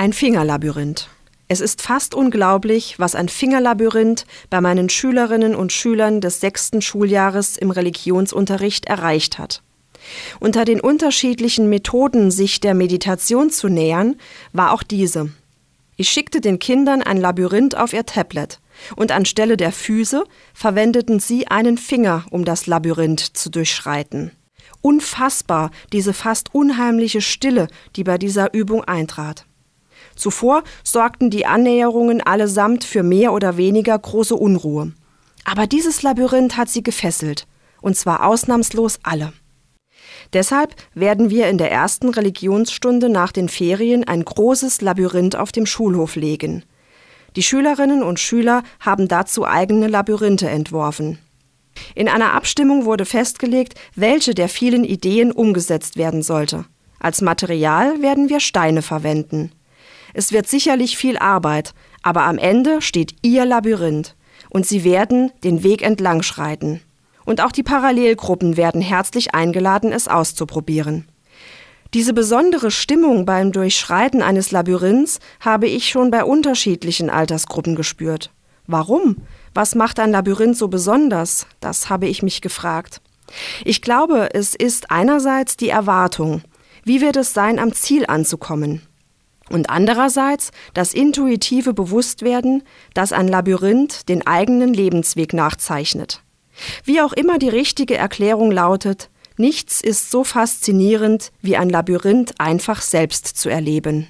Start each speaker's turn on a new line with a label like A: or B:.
A: Ein Fingerlabyrinth. Es ist fast unglaublich, was ein Fingerlabyrinth bei meinen Schülerinnen und Schülern des sechsten Schuljahres im Religionsunterricht erreicht hat. Unter den unterschiedlichen Methoden, sich der Meditation zu nähern, war auch diese. Ich schickte den Kindern ein Labyrinth auf ihr Tablet, und anstelle der Füße verwendeten sie einen Finger, um das Labyrinth zu durchschreiten. Unfassbar, diese fast unheimliche Stille, die bei dieser Übung eintrat. Zuvor sorgten die Annäherungen allesamt für mehr oder weniger große Unruhe. Aber dieses Labyrinth hat sie gefesselt, und zwar ausnahmslos alle. Deshalb werden wir in der ersten Religionsstunde nach den Ferien ein großes Labyrinth auf dem Schulhof legen. Die Schülerinnen und Schüler haben dazu eigene Labyrinthe entworfen. In einer Abstimmung wurde festgelegt, welche der vielen Ideen umgesetzt werden sollte. Als Material werden wir Steine verwenden. Es wird sicherlich viel Arbeit, aber am Ende steht Ihr Labyrinth und Sie werden den Weg entlang schreiten. Und auch die Parallelgruppen werden herzlich eingeladen, es auszuprobieren. Diese besondere Stimmung beim Durchschreiten eines Labyrinths habe ich schon bei unterschiedlichen Altersgruppen gespürt. Warum? Was macht ein Labyrinth so besonders? Das habe ich mich gefragt. Ich glaube, es ist einerseits die Erwartung. Wie wird es sein, am Ziel anzukommen? Und andererseits das intuitive Bewusstwerden, dass ein Labyrinth den eigenen Lebensweg nachzeichnet. Wie auch immer die richtige Erklärung lautet, nichts ist so faszinierend wie ein Labyrinth einfach selbst zu erleben.